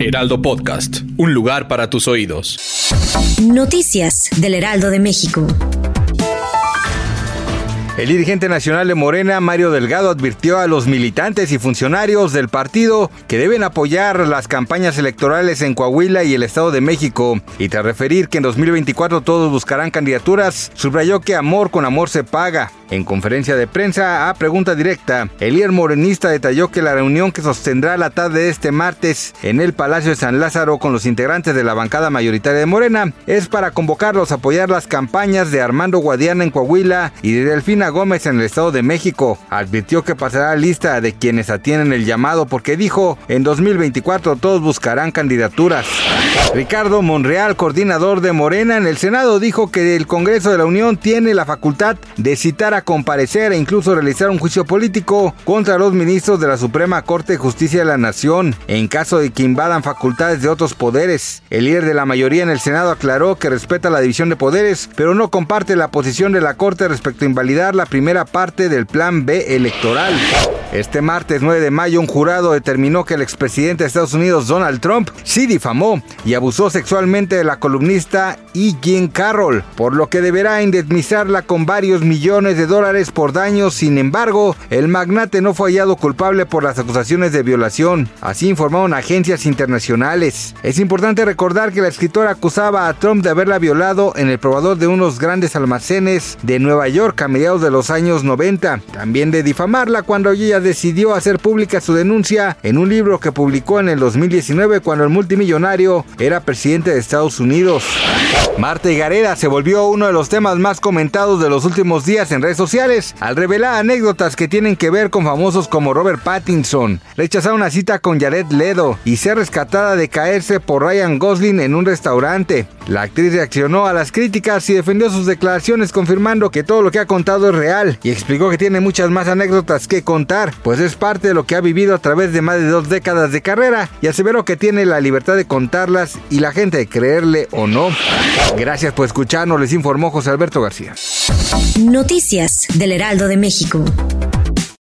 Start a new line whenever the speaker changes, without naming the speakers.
Heraldo Podcast, un lugar para tus oídos.
Noticias del Heraldo de México.
El dirigente nacional de Morena, Mario Delgado, advirtió a los militantes y funcionarios del partido que deben apoyar las campañas electorales en Coahuila y el Estado de México. Y tras referir que en 2024 todos buscarán candidaturas, subrayó que amor con amor se paga. En conferencia de prensa a pregunta directa, el líder morenista detalló que la reunión que sostendrá la tarde de este martes en el Palacio de San Lázaro con los integrantes de la bancada mayoritaria de Morena es para convocarlos a apoyar las campañas de Armando Guadiana en Coahuila y de Delfina Gómez en el Estado de México. Advirtió que pasará lista de quienes atienden el llamado porque dijo, en 2024 todos buscarán candidaturas. Ricardo Monreal, coordinador de Morena en el Senado, dijo que el Congreso de la Unión tiene la facultad de citar a comparecer e incluso realizar un juicio político contra los ministros de la Suprema Corte de Justicia de la Nación en caso de que invadan facultades de otros poderes. El líder de la mayoría en el Senado aclaró que respeta la división de poderes, pero no comparte la posición de la Corte respecto a invalidar la primera parte del Plan B electoral. Este martes 9 de mayo, un jurado determinó que el expresidente de Estados Unidos, Donald Trump, sí difamó y abusó sexualmente de la columnista E. Carroll, por lo que deberá indemnizarla con varios millones de dólares por daños. Sin embargo, el magnate no fue hallado culpable por las acusaciones de violación. Así informaron agencias internacionales. Es importante recordar que la escritora acusaba a Trump de haberla violado en el probador de unos grandes almacenes de Nueva York a mediados de los años 90. También de difamarla cuando ella decidió hacer pública su denuncia en un libro que publicó en el 2019 cuando el multimillonario era presidente de Estados Unidos. Marta Gareda se volvió uno de los temas más comentados de los últimos días en sociales al revelar anécdotas que tienen que ver con famosos como Robert Pattinson, rechazar una cita con Jared Ledo y ser rescatada de caerse por Ryan Gosling en un restaurante. La actriz reaccionó a las críticas y defendió sus declaraciones confirmando que todo lo que ha contado es real y explicó que tiene muchas más anécdotas que contar, pues es parte de lo que ha vivido a través de más de dos décadas de carrera y aseveró que tiene la libertad de contarlas y la gente de creerle o no. Gracias por escucharnos, les informó José Alberto García.
Noticias del Heraldo de México.